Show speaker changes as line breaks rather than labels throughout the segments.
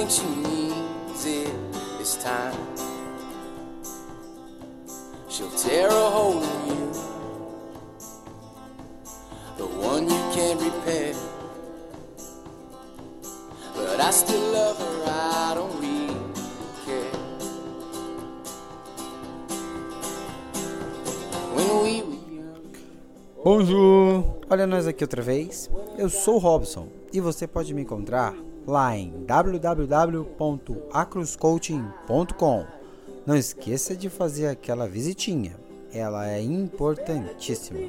think she needs it this time. She'll tear a hole in you, the one you can't repair. But I still love her, I don't really care. When we were young.
Bonjour! Olha nós aqui outra vez. Eu sou o Robson e você pode me encontrar lá em www.acruscoaching.com. Não esqueça de fazer aquela visitinha, ela é importantíssima.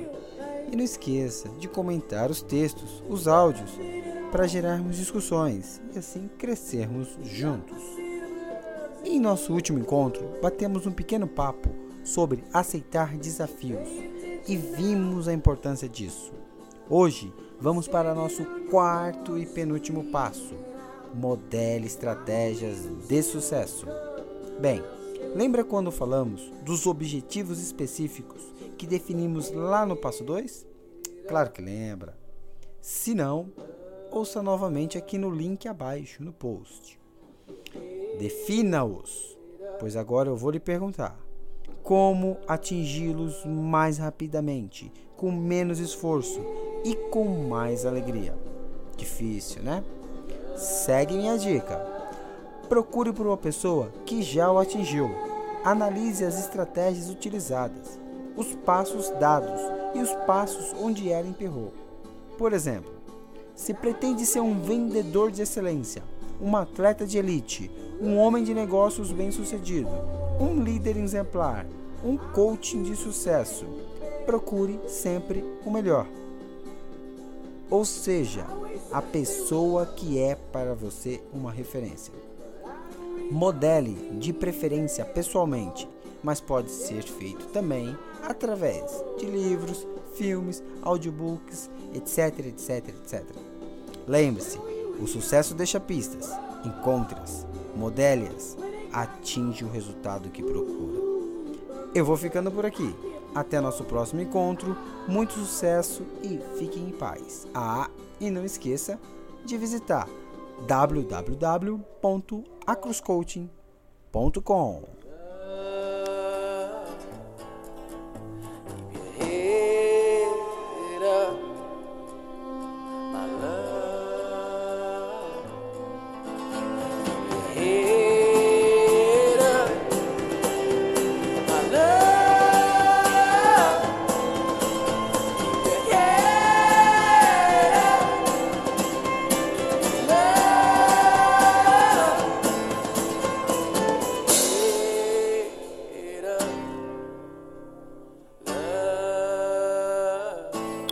E não esqueça de comentar os textos, os áudios, para gerarmos discussões e assim crescermos juntos. Em nosso último encontro, batemos um pequeno papo sobre aceitar desafios e vimos a importância disso. Hoje vamos para nosso quarto e penúltimo passo: modele estratégias de sucesso. Bem, lembra quando falamos dos objetivos específicos que definimos lá no passo 2? Claro que lembra. Se não, ouça novamente aqui no link abaixo no post. Defina-os, pois agora eu vou lhe perguntar: como atingi-los mais rapidamente, com menos esforço e com mais alegria? Difícil, né? Segue minha dica. Procure por uma pessoa que já o atingiu. Analise as estratégias utilizadas, os passos dados e os passos onde ela emperrou. Por exemplo, se pretende ser um vendedor de excelência, um atleta de elite, um homem de negócios bem-sucedido, um líder exemplar, um coaching de sucesso, procure sempre o melhor. Ou seja, a pessoa que é para você uma referência. Modele de preferência pessoalmente, mas pode ser feito também através de livros, filmes, audiobooks, etc, etc, etc. Lembre-se, o sucesso deixa pistas. Encontre-as, modele-as, atinge o resultado que procura. Eu vou ficando por aqui. Até nosso próximo encontro, muito sucesso e fiquem em paz. Ah, e não esqueça de visitar www.acruscoaching.com. Yeah.